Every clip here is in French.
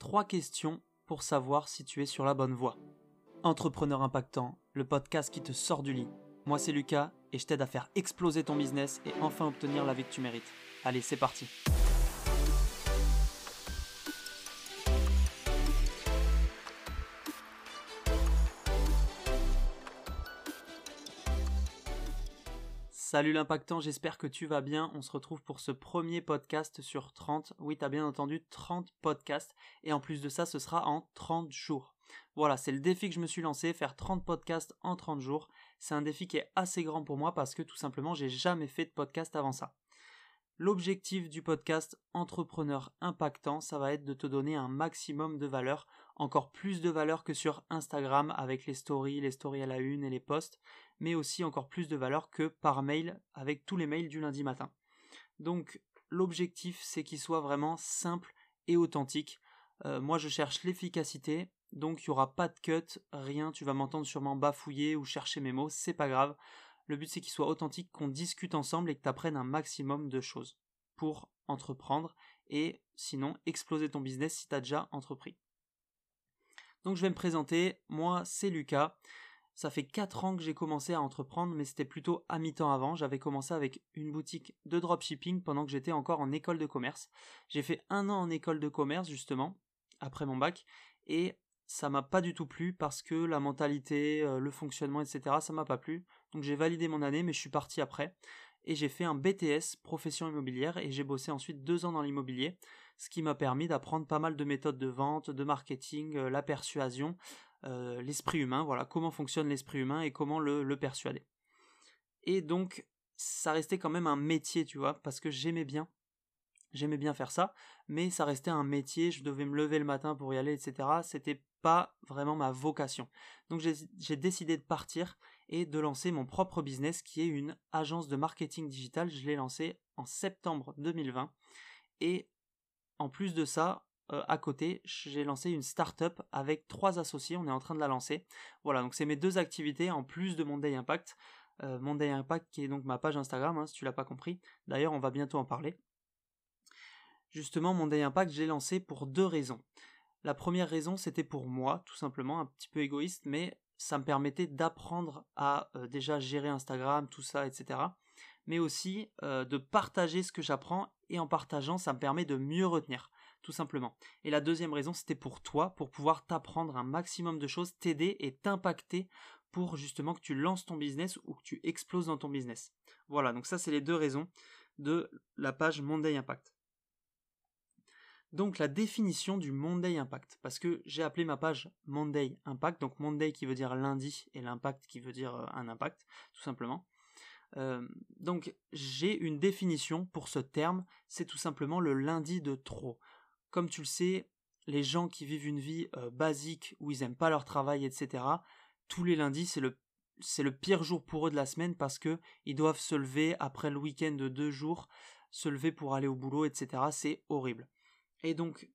Trois questions pour savoir si tu es sur la bonne voie. Entrepreneur impactant, le podcast qui te sort du lit. Moi c'est Lucas et je t'aide à faire exploser ton business et enfin obtenir la vie que tu mérites. Allez, c'est parti. Salut l'impactant, j'espère que tu vas bien. On se retrouve pour ce premier podcast sur 30. Oui, t'as bien entendu 30 podcasts. Et en plus de ça, ce sera en 30 jours. Voilà, c'est le défi que je me suis lancé, faire 30 podcasts en 30 jours. C'est un défi qui est assez grand pour moi parce que tout simplement, j'ai jamais fait de podcast avant ça. L'objectif du podcast Entrepreneur Impactant, ça va être de te donner un maximum de valeur, encore plus de valeur que sur Instagram avec les stories, les stories à la une et les posts, mais aussi encore plus de valeur que par mail avec tous les mails du lundi matin. Donc l'objectif c'est qu'il soit vraiment simple et authentique. Euh, moi je cherche l'efficacité, donc il n'y aura pas de cut, rien, tu vas m'entendre sûrement bafouiller ou chercher mes mots, c'est pas grave. Le but c'est qu'il soit authentique, qu'on discute ensemble et que tu apprennes un maximum de choses pour entreprendre et sinon exploser ton business si tu as déjà entrepris. Donc je vais me présenter, moi c'est Lucas. Ça fait 4 ans que j'ai commencé à entreprendre, mais c'était plutôt à mi-temps avant. J'avais commencé avec une boutique de dropshipping pendant que j'étais encore en école de commerce. J'ai fait un an en école de commerce, justement, après mon bac, et ça m'a pas du tout plu parce que la mentalité, euh, le fonctionnement, etc. ça m'a pas plu. Donc j'ai validé mon année, mais je suis parti après. Et j'ai fait un BTS, profession immobilière, et j'ai bossé ensuite deux ans dans l'immobilier, ce qui m'a permis d'apprendre pas mal de méthodes de vente, de marketing, euh, la persuasion, euh, l'esprit humain, voilà, comment fonctionne l'esprit humain et comment le, le persuader. Et donc, ça restait quand même un métier, tu vois, parce que j'aimais bien J'aimais bien faire ça, mais ça restait un métier, je devais me lever le matin pour y aller, etc. C'était pas vraiment ma vocation. Donc j'ai décidé de partir et de lancer mon propre business qui est une agence de marketing digital. Je l'ai lancé en septembre 2020 et en plus de ça, euh, à côté, j'ai lancé une start-up avec trois associés. On est en train de la lancer. Voilà, donc c'est mes deux activités en plus de mon Day Impact. Euh, mon Day Impact qui est donc ma page Instagram, hein, si tu l'as pas compris. D'ailleurs, on va bientôt en parler. Justement, mon Day Impact, j'ai lancé pour deux raisons. La première raison, c'était pour moi, tout simplement, un petit peu égoïste, mais ça me permettait d'apprendre à euh, déjà gérer Instagram, tout ça, etc. Mais aussi euh, de partager ce que j'apprends et en partageant, ça me permet de mieux retenir, tout simplement. Et la deuxième raison, c'était pour toi, pour pouvoir t'apprendre un maximum de choses, t'aider et t'impacter pour justement que tu lances ton business ou que tu exploses dans ton business. Voilà, donc ça c'est les deux raisons de la page Monday Impact. Donc la définition du Monday Impact, parce que j'ai appelé ma page Monday Impact, donc Monday qui veut dire lundi et l'impact qui veut dire euh, un impact, tout simplement. Euh, donc j'ai une définition pour ce terme, c'est tout simplement le lundi de trop. Comme tu le sais, les gens qui vivent une vie euh, basique où ils aiment pas leur travail, etc. Tous les lundis, c'est le c'est le pire jour pour eux de la semaine parce que ils doivent se lever après le week-end de deux jours, se lever pour aller au boulot, etc. C'est horrible. Et donc,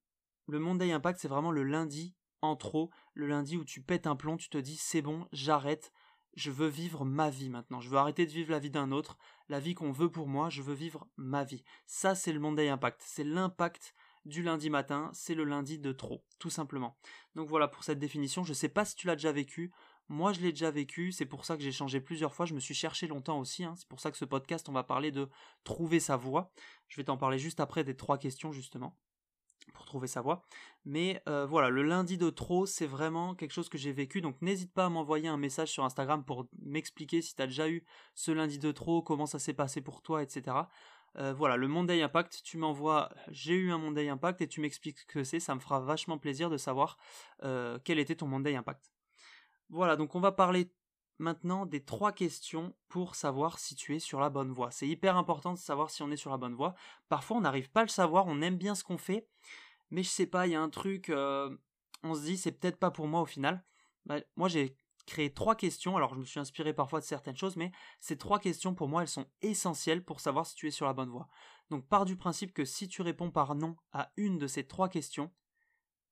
le Monday Impact, c'est vraiment le lundi en trop, le lundi où tu pètes un plomb, tu te dis c'est bon, j'arrête, je veux vivre ma vie maintenant, je veux arrêter de vivre la vie d'un autre, la vie qu'on veut pour moi, je veux vivre ma vie. Ça, c'est le Monday Impact, c'est l'impact du lundi matin, c'est le lundi de trop, tout simplement. Donc voilà pour cette définition, je sais pas si tu l'as déjà vécu, moi je l'ai déjà vécu, c'est pour ça que j'ai changé plusieurs fois, je me suis cherché longtemps aussi, hein. c'est pour ça que ce podcast on va parler de trouver sa voie, je vais t'en parler juste après des trois questions justement pour trouver sa voie. Mais euh, voilà, le lundi de trop, c'est vraiment quelque chose que j'ai vécu. Donc n'hésite pas à m'envoyer un message sur Instagram pour m'expliquer si tu as déjà eu ce lundi de trop, comment ça s'est passé pour toi, etc. Euh, voilà, le Monday Impact, tu m'envoies j'ai eu un Monday Impact et tu m'expliques ce que c'est, ça me fera vachement plaisir de savoir euh, quel était ton Monday Impact. Voilà, donc on va parler maintenant des trois questions pour savoir si tu es sur la bonne voie. C'est hyper important de savoir si on est sur la bonne voie. Parfois on n'arrive pas à le savoir, on aime bien ce qu'on fait, mais je sais pas, il y a un truc, euh, on se dit c'est peut-être pas pour moi au final. Bah, moi j'ai créé trois questions, alors je me suis inspiré parfois de certaines choses, mais ces trois questions pour moi elles sont essentielles pour savoir si tu es sur la bonne voie. Donc pars du principe que si tu réponds par non à une de ces trois questions,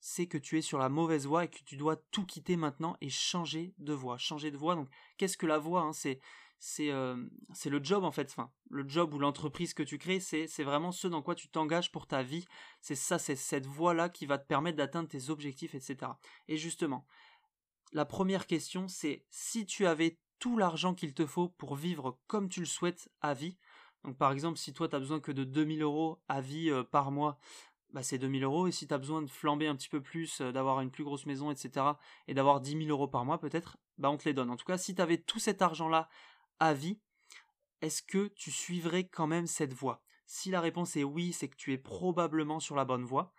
c'est que tu es sur la mauvaise voie et que tu dois tout quitter maintenant et changer de voie. Changer de voie, donc qu'est-ce que la voie hein C'est c'est le job en fait. Enfin, le job ou l'entreprise que tu crées, c'est vraiment ce dans quoi tu t'engages pour ta vie. C'est ça, c'est cette voie-là qui va te permettre d'atteindre tes objectifs, etc. Et justement, la première question, c'est si tu avais tout l'argent qu'il te faut pour vivre comme tu le souhaites à vie. Donc par exemple, si toi tu as besoin que de 2000 euros à vie par mois, bah, c'est 2000 euros. Et si tu as besoin de flamber un petit peu plus, d'avoir une plus grosse maison, etc., et d'avoir 10 000 euros par mois peut-être, bah on te les donne. En tout cas, si tu avais tout cet argent-là à vie, est-ce que tu suivrais quand même cette voie? Si la réponse est oui, c'est que tu es probablement sur la bonne voie.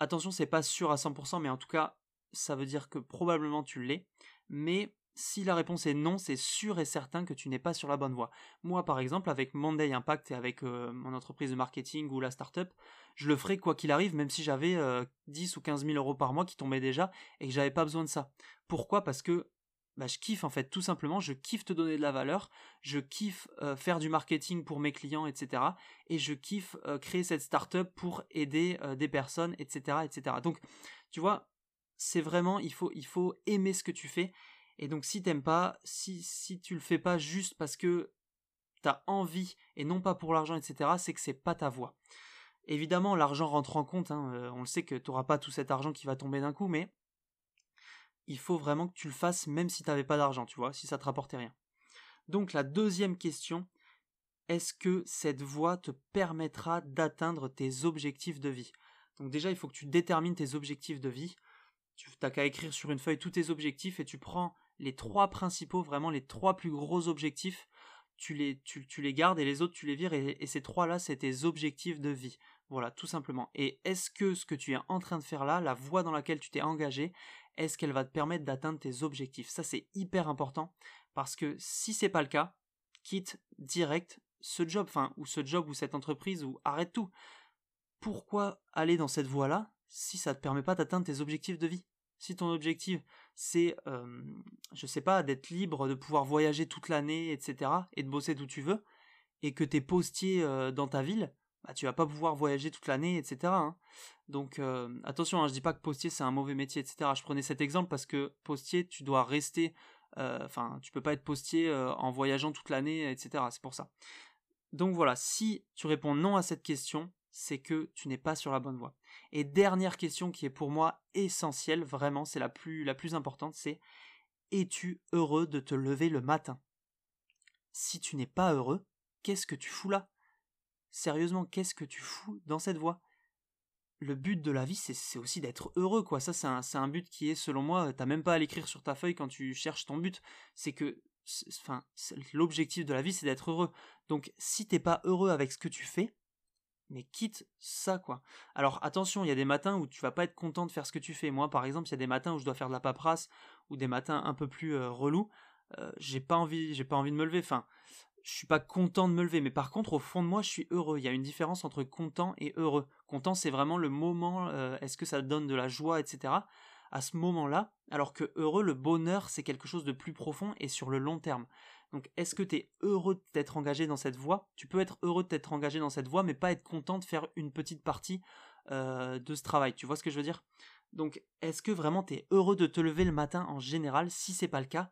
Attention, c'est pas sûr à 100%, mais en tout cas, ça veut dire que probablement tu l'es. Mais si la réponse est non, c'est sûr et certain que tu n'es pas sur la bonne voie. Moi, par exemple, avec Monday Impact et avec euh, mon entreprise de marketing ou la startup, je le ferai quoi qu'il arrive, même si j'avais 10 euh, ou 15 000 euros par mois qui tombaient déjà et que j'avais pas besoin de ça. Pourquoi? Parce que bah, je kiffe en fait, tout simplement, je kiffe te donner de la valeur, je kiffe euh, faire du marketing pour mes clients, etc. Et je kiffe créer cette startup pour aider des personnes, etc., etc. Donc, tu vois, c'est vraiment, il faut aimer ce que tu fais et donc si t'aimes pas, si, si tu le fais pas juste parce que t'as envie et non pas pour l'argent, etc., c'est que c'est pas ta voie. Évidemment, l'argent rentre en compte, hein, euh, on le sait que tu n'auras pas tout cet argent qui va tomber d'un coup, mais il faut vraiment que tu le fasses même si tu n'avais pas d'argent, tu vois, si ça te rapportait rien. Donc la deuxième question, est-ce que cette voie te permettra d'atteindre tes objectifs de vie? Donc déjà, il faut que tu détermines tes objectifs de vie. Tu n'as qu'à écrire sur une feuille tous tes objectifs et tu prends les trois principaux, vraiment les trois plus gros objectifs, tu les, tu, les gardes et les autres tu les vires et, ces trois-là c'est tes objectifs de vie. Voilà, tout simplement. Et est-ce que ce que tu es en train de faire là, la voie dans laquelle tu t'es engagé, est-ce qu'elle va te permettre d'atteindre tes objectifs? Ça c'est hyper important parce que si c'est pas le cas, quitte direct ce job, enfin ou ce job ou cette entreprise ou arrête tout. Pourquoi aller dans cette voie-là si ça te permet pas d'atteindre tes objectifs de vie? Si ton objectif c'est, euh, je sais pas, d'être libre, de pouvoir voyager toute l'année, etc., et de bosser d'où tu veux, et que tu es postier euh, dans ta ville, bah, tu vas pas pouvoir voyager toute l'année, etc. Hein. Donc euh, attention, hein, je dis pas que postier c'est un mauvais métier, etc. Je prenais cet exemple parce que postier, tu dois rester, enfin, tu peux pas être postier en voyageant toute l'année, etc. C'est pour ça. Donc voilà, si tu réponds non à cette question, c'est que tu n'es pas sur la bonne voie. Et dernière question qui est pour moi essentielle, vraiment, c'est la plus, la importante, c'est es-tu heureux de te lever le matin? Si tu n'es pas heureux, qu'est-ce que tu fous là? Sérieusement, qu'est-ce que tu fous dans cette voie? Le but de la vie, c'est aussi d'être heureux, quoi. Ça, c'est un, un, but qui est, selon moi, t'as même pas à l'écrire sur ta feuille quand tu cherches ton but. C'est que, enfin, l'objectif de la vie, c'est d'être heureux. Donc, si t'es pas heureux avec ce que tu fais, mais quitte ça quoi. Alors attention, il y a des matins où tu vas pas être content de faire ce que tu fais. Moi par exemple, il y a des matins où je dois faire de la paperasse ou des matins un peu plus. Euh, relous, euh, j'ai pas envie, j'ai pas envie de me lever. Enfin, je suis pas content de me lever, mais par contre au fond de moi, je suis heureux. Il y a une différence entre content et heureux. Content, c'est vraiment le moment. Euh, est-ce que ça donne de la joie, etc. À ce moment-là, alors que heureux, le bonheur, c'est quelque chose de plus profond et sur le long terme. Donc est-ce que tu es heureux d'être engagé dans cette voie? Tu peux être heureux d'être engagé dans cette voie, mais pas être content de faire une petite partie euh, de ce travail. Tu vois ce que je veux dire? Donc est-ce que vraiment tu es heureux de te lever le matin en général? Si c'est pas le cas,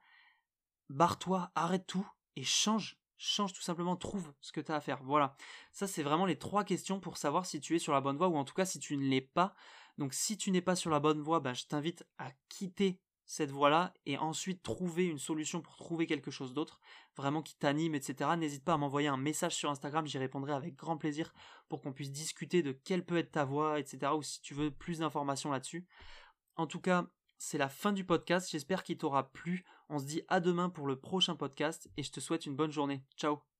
barre-toi, arrête tout et change. Change tout simplement, trouve ce que tu as à faire. Voilà. Ça, c'est vraiment les trois questions pour savoir si tu es sur la bonne voie ou en tout cas si tu ne l'es pas. Donc si tu n'es pas sur la bonne voie, ben, je t'invite à quitter cette voie-là et ensuite trouver une solution pour trouver quelque chose d'autre, vraiment qui t'anime, etc. N'hésite pas à m'envoyer un message sur Instagram, j'y répondrai avec grand plaisir pour qu'on puisse discuter de quelle peut être ta voie, etc. ou si tu veux plus d'informations là-dessus. En tout cas, c'est la fin du podcast, j'espère qu'il t'aura plu. On se dit à demain pour le prochain podcast et je te souhaite une bonne journée. Ciao